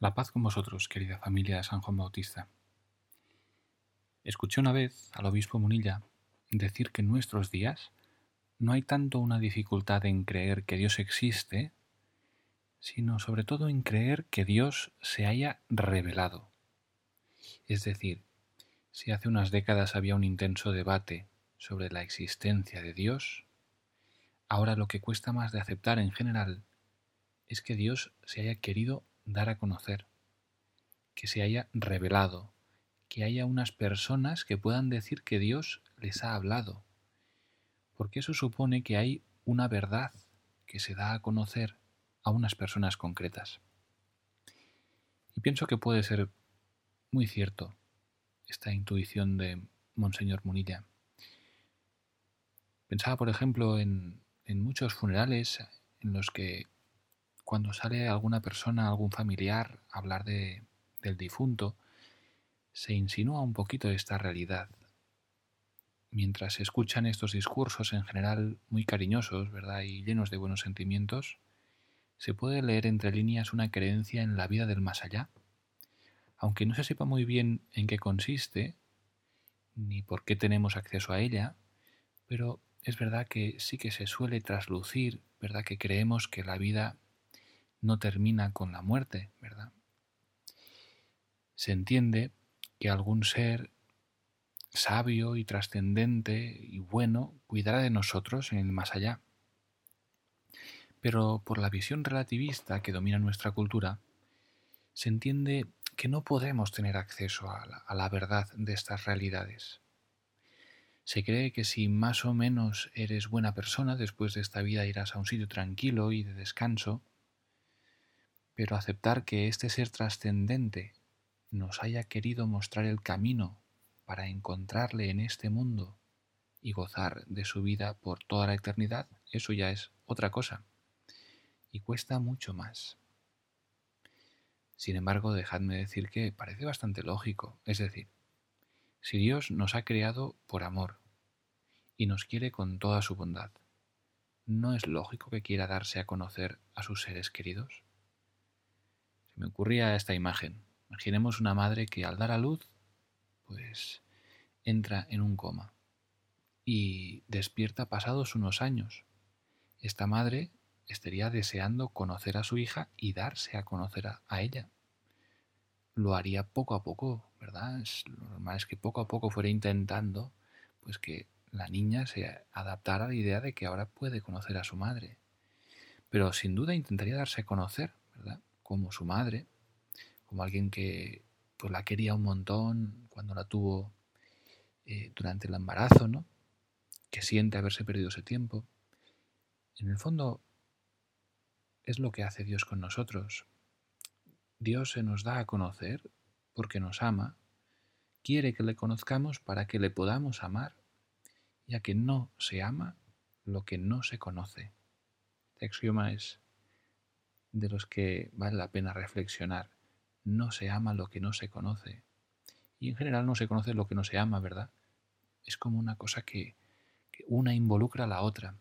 La paz con vosotros, querida familia de San Juan Bautista. Escuché una vez al obispo Munilla decir que en nuestros días no hay tanto una dificultad en creer que Dios existe, sino sobre todo en creer que Dios se haya revelado. Es decir, si hace unas décadas había un intenso debate sobre la existencia de Dios, ahora lo que cuesta más de aceptar en general es que Dios se haya querido dar a conocer, que se haya revelado, que haya unas personas que puedan decir que Dios les ha hablado, porque eso supone que hay una verdad que se da a conocer a unas personas concretas. Y pienso que puede ser muy cierto esta intuición de Monseñor Munilla. Pensaba, por ejemplo, en, en muchos funerales en los que cuando sale alguna persona, algún familiar, a hablar de, del difunto, se insinúa un poquito esta realidad. Mientras se escuchan estos discursos en general muy cariñosos, ¿verdad? y llenos de buenos sentimientos, se puede leer entre líneas una creencia en la vida del más allá. Aunque no se sepa muy bien en qué consiste, ni por qué tenemos acceso a ella, pero es verdad que sí que se suele traslucir, ¿verdad? Que creemos que la vida no termina con la muerte, ¿verdad? Se entiende que algún ser sabio y trascendente y bueno cuidará de nosotros en el más allá. Pero por la visión relativista que domina nuestra cultura, se entiende que no podemos tener acceso a la, verdad de estas realidades. Se cree que si más o menos eres buena persona, después de esta vida irás a un sitio tranquilo y de descanso, pero aceptar que este ser trascendente nos haya querido mostrar el camino para encontrarle en este mundo y gozar de su vida por toda la eternidad, eso ya es otra cosa. Y cuesta mucho más. Sin embargo, dejadme decir que parece bastante lógico. Es decir, si Dios nos ha creado por amor y nos quiere con toda su bondad, ¿no es lógico que quiera darse a conocer a sus seres queridos? Me ocurría esta imagen. Imaginemos una madre que al dar a luz, pues entra en un coma y despierta pasados unos años. Esta madre estaría deseando conocer a su hija y darse a conocer a, ella. Lo haría poco a poco, ¿verdad? Lo normal es que poco a poco fuera intentando pues que la niña se adaptara a la idea de que ahora puede conocer a su madre. Pero sin duda intentaría darse a conocer, ¿verdad? Como su madre, como alguien que pues la quería un montón cuando la tuvo eh, durante el embarazo, ¿no? Que siente haberse perdido ese tiempo. En el fondo es lo que hace Dios con nosotros. Dios se nos da a conocer porque nos ama, quiere que le conozcamos para que le podamos amar, ya que no se ama lo que no se conoce. Este es de los que vale la pena reflexionar. No se ama lo que no se conoce. Y en general no se conoce lo que no se ama, ¿verdad? Es como una cosa que, que una involucra a la otra.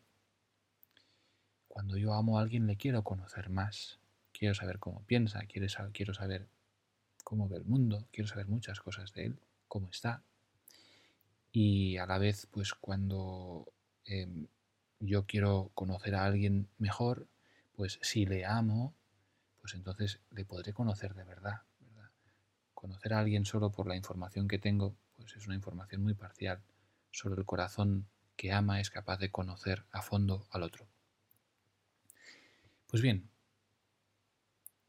Cuando yo amo a alguien le quiero conocer más. Quiero saber cómo piensa, quiero saber, cómo ve el mundo, quiero saber muchas cosas de él, cómo está. Y a la vez, pues cuando eh, yo quiero conocer a alguien mejor, pues si le amo, pues entonces le podré conocer de verdad, Conocer a alguien solo por la información que tengo, pues es una información muy parcial. Solo el corazón que ama es capaz de conocer a fondo al otro. Pues bien,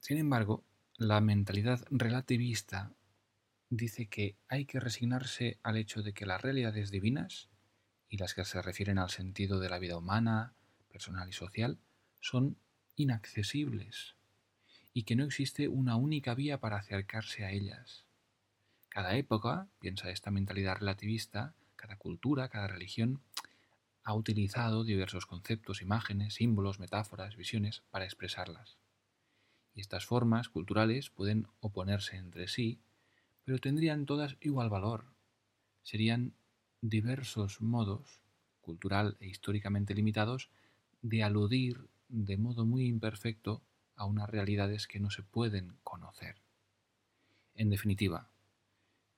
sin embargo, la mentalidad relativista dice que hay que resignarse al hecho de que las realidades divinas, y las que se refieren al sentido de la vida humana, personal y social, son inaccesibles y que no existe una única vía para acercarse a ellas. Cada época, piensa esta mentalidad relativista, cada cultura, cada religión, ha utilizado diversos conceptos, imágenes, símbolos, metáforas, visiones para expresarlas. Y estas formas culturales pueden oponerse entre sí, pero tendrían todas igual valor. Serían diversos modos, cultural e históricamente limitados, de aludir de modo muy imperfecto a unas realidades que no se pueden conocer. En definitiva,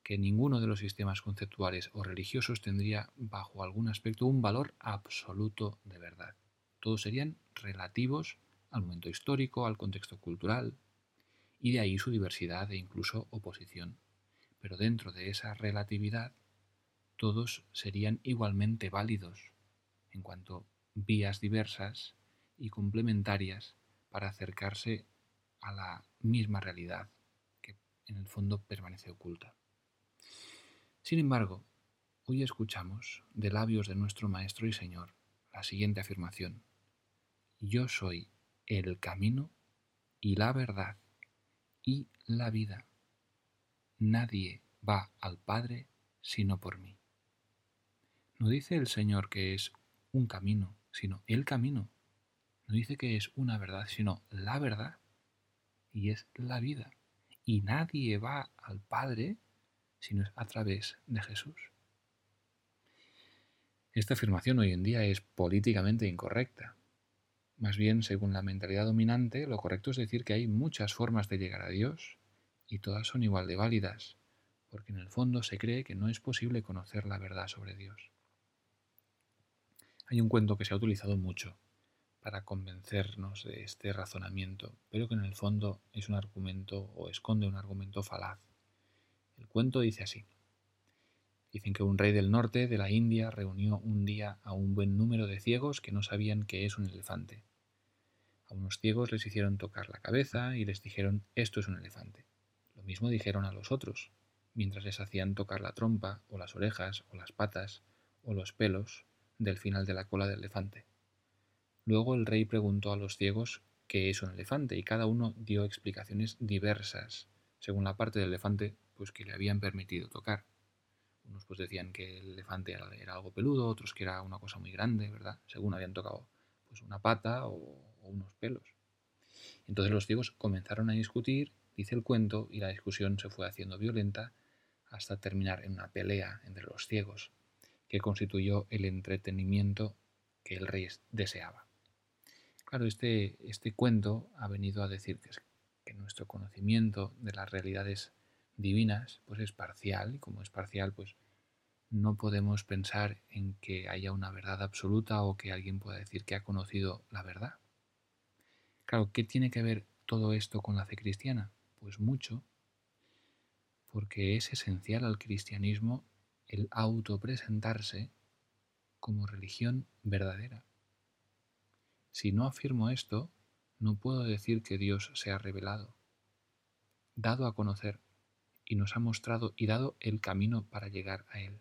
que ninguno de los sistemas conceptuales o religiosos tendría bajo algún aspecto un valor absoluto de verdad. Todos serían relativos al momento histórico, al contexto cultural, y de ahí su diversidad e incluso oposición. Pero dentro de esa relatividad, todos serían igualmente válidos en cuanto vías diversas y complementarias para acercarse a la misma realidad que en el fondo permanece oculta. Sin embargo, hoy escuchamos de labios de nuestro Maestro y Señor la siguiente afirmación. Yo soy el camino y la verdad y la vida. Nadie va al Padre sino por mí. No dice el Señor que es un camino, sino el camino. No dice que es una verdad, sino la verdad. Y es la vida. Y nadie va al Padre sino a través de Jesús. Esta afirmación hoy en día es políticamente incorrecta. Más bien, según la mentalidad dominante, lo correcto es decir que hay muchas formas de llegar a Dios y todas son igual de válidas, porque en el fondo se cree que no es posible conocer la verdad sobre Dios. Hay un cuento que se ha utilizado mucho para convencernos de este razonamiento, pero que en el fondo es un argumento o esconde un argumento falaz. El cuento dice así. Dicen que un rey del norte de la India reunió un día a un buen número de ciegos que no sabían qué es un elefante. A unos ciegos les hicieron tocar la cabeza y les dijeron esto es un elefante. Lo mismo dijeron a los otros, mientras les hacían tocar la trompa o las orejas o las patas o los pelos del final de la cola del elefante. Luego el rey preguntó a los ciegos qué es un elefante y cada uno dio explicaciones diversas según la parte del elefante pues que le habían permitido tocar. Unos pues decían que el elefante era, algo peludo, otros que era una cosa muy grande, ¿verdad? Según habían tocado pues una pata o, o unos pelos. Entonces los ciegos comenzaron a discutir, dice el cuento, y la discusión se fue haciendo violenta hasta terminar en una pelea entre los ciegos, que constituyó el entretenimiento que el rey deseaba. Claro, este, este cuento ha venido a decir que, nuestro conocimiento de las realidades divinas pues es parcial y como es parcial pues no podemos pensar en que haya una verdad absoluta o que alguien pueda decir que ha conocido la verdad. Claro, ¿qué tiene que ver todo esto con la fe cristiana? Pues mucho, porque es esencial al cristianismo el autopresentarse como religión verdadera. Si no afirmo esto, no puedo decir que Dios se ha revelado, dado a conocer y nos ha mostrado y dado el camino para llegar a Él.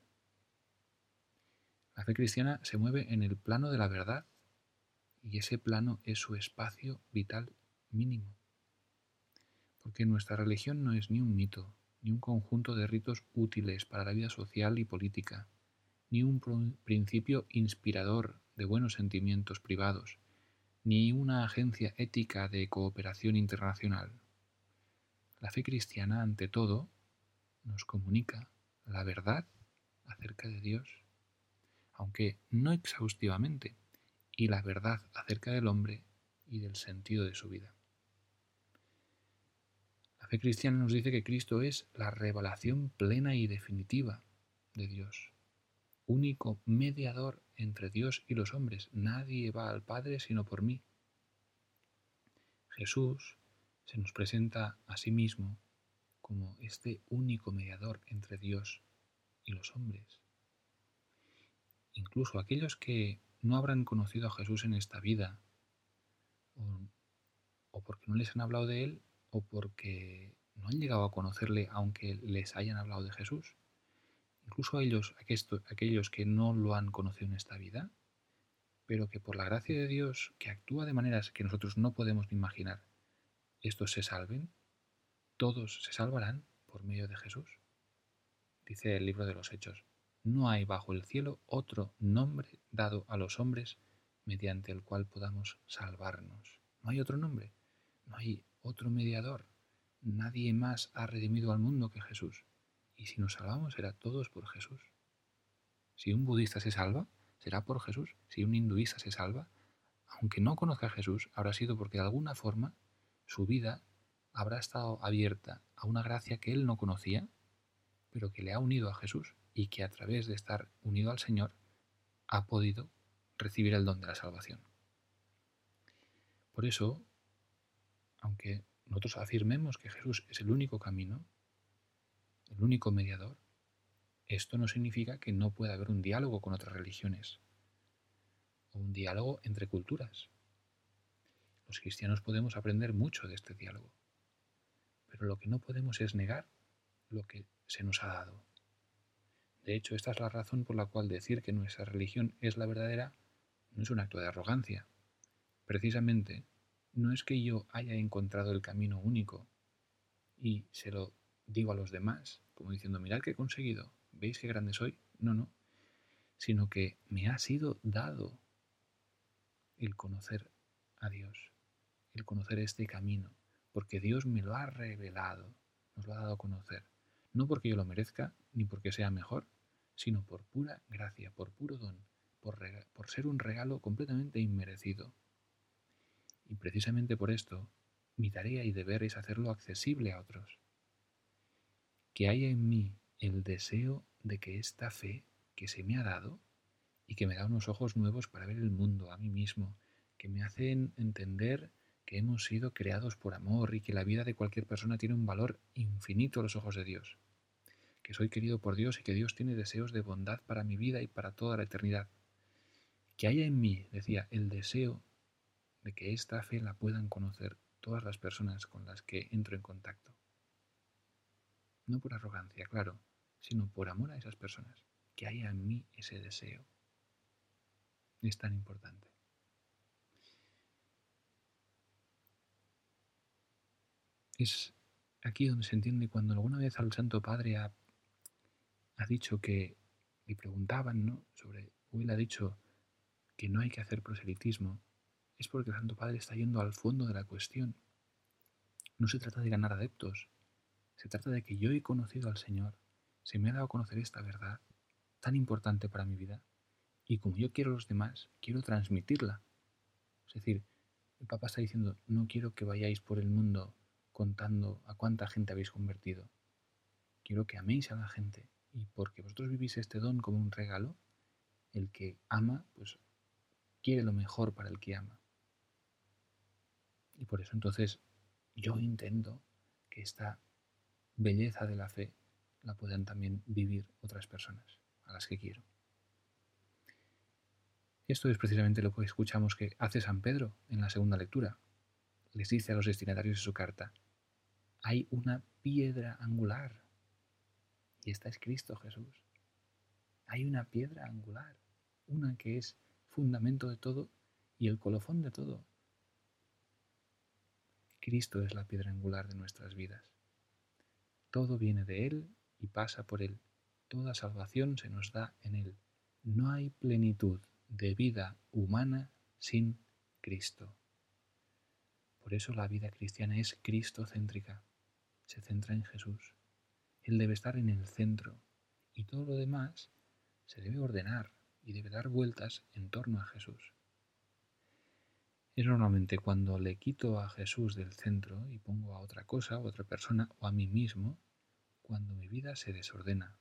La fe cristiana se mueve en el plano de la verdad y ese plano es su espacio vital mínimo. Porque nuestra religión no es ni un mito, ni un conjunto de ritos útiles para la vida social y política, ni un principio inspirador de buenos sentimientos privados, ni una agencia ética de cooperación internacional. La fe cristiana, ante todo, nos comunica la verdad acerca de Dios, aunque no exhaustivamente, y la verdad acerca del hombre y del sentido de su vida fe cristiana nos dice que Cristo es la revelación plena y definitiva de Dios, único mediador entre Dios y los hombres. Nadie va al Padre sino por mí. Jesús se nos presenta a sí mismo como este único mediador entre Dios y los hombres. Incluso aquellos que no habrán conocido a Jesús en esta vida, o, porque no les han hablado de Él, o porque no han llegado a conocerle aunque les hayan hablado de Jesús. Incluso ellos, aquellos que no lo han conocido en esta vida, pero que por la gracia de Dios, que actúa de maneras que nosotros no podemos ni imaginar, estos se salven, todos se salvarán por medio de Jesús. Dice el libro de los Hechos, no hay bajo el cielo otro nombre dado a los hombres mediante el cual podamos salvarnos. No hay otro nombre, no hay otro mediador. Nadie más ha redimido al mundo que Jesús. Y si nos salvamos será todos por Jesús. Si un budista se salva, será por Jesús. Si un hinduista se salva, aunque no conozca a Jesús, habrá sido porque de alguna forma su vida habrá estado abierta a una gracia que él no conocía, pero que le ha unido a Jesús y que a través de estar unido al Señor ha podido recibir el don de la salvación. Por eso, aunque nosotros afirmemos que Jesús es el único camino, el único mediador, esto no significa que no pueda haber un diálogo con otras religiones o un diálogo entre culturas. Los cristianos podemos aprender mucho de este diálogo, pero lo que no podemos es negar lo que se nos ha dado. De hecho, esta es la razón por la cual decir que nuestra religión es la verdadera no es un acto de arrogancia. Precisamente, no es que yo haya encontrado el camino único y se lo digo a los demás, como diciendo, mirad qué he conseguido, ¿veis qué grande soy? No, no, sino que me ha sido dado el conocer a Dios, el conocer este camino, porque Dios me lo ha revelado, nos lo ha dado a conocer, no porque yo lo merezca ni porque sea mejor, sino por pura gracia, por puro don, por, por ser un regalo completamente inmerecido. Y precisamente por esto, mi tarea y deber es hacerlo accesible a otros. Que haya en mí el deseo de que esta fe que se me ha dado y que me da unos ojos nuevos para ver el mundo, a mí mismo, que me hacen entender que hemos sido creados por amor y que la vida de cualquier persona tiene un valor infinito a los ojos de Dios, que soy querido por Dios y que Dios tiene deseos de bondad para mi vida y para toda la eternidad. Que haya en mí, decía, el deseo de que esta fe la puedan conocer todas las personas con las que entro en contacto. No por arrogancia, claro, sino por amor a esas personas. Que haya en mí ese deseo es tan importante. Es aquí donde se entiende cuando alguna vez al Santo Padre ha, ha dicho que, y preguntaban, ¿no? Sobre, él ha dicho que no hay que hacer proselitismo, es porque el Santo Padre está yendo al fondo de la cuestión. No se trata de ganar adeptos, se trata de que yo he conocido al Señor, se me ha dado a conocer esta verdad tan importante para mi vida, y como yo quiero a los demás, quiero transmitirla. Es decir, el Papa está diciendo, no quiero que vayáis por el mundo contando a cuánta gente habéis convertido. Quiero que améis a la gente y porque vosotros vivís este don como un regalo, el que ama, pues quiere lo mejor para el que ama. Y por eso entonces yo intento que esta belleza de la fe la puedan también vivir otras personas a las que quiero. Esto es precisamente lo que escuchamos que hace San Pedro en la segunda lectura. Les dice a los destinatarios de su carta, hay una piedra angular, y esta es Cristo Jesús. Hay una piedra angular, una que es fundamento de todo y el colofón de todo. Cristo es la piedra angular de nuestras vidas. Todo viene de Él y pasa por Él. Toda salvación se nos da en Él. No hay plenitud de vida humana sin Cristo. Por eso la vida cristiana es cristocéntrica, se centra en Jesús. Él debe estar en el centro y todo lo demás se debe ordenar y debe dar vueltas en torno a Jesús. Normalmente cuando le quito a Jesús del centro y pongo a otra cosa, a otra persona o a mí mismo, cuando mi vida se desordena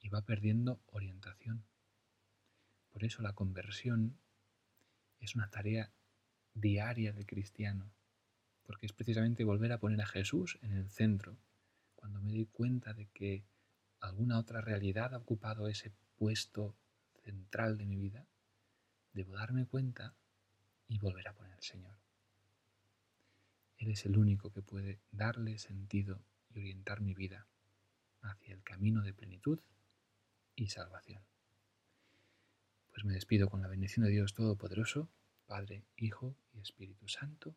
y va perdiendo orientación. Por eso la conversión es una tarea diaria del cristiano, porque es precisamente volver a poner a Jesús en el centro, cuando me doy cuenta de que alguna otra realidad ha ocupado ese puesto central de mi vida, debo darme cuenta y volver a poner al Señor. Él es el único que puede darle sentido y orientar mi vida hacia el camino de plenitud y salvación. Pues me despido con la bendición de Dios Todopoderoso, Padre, Hijo y Espíritu Santo.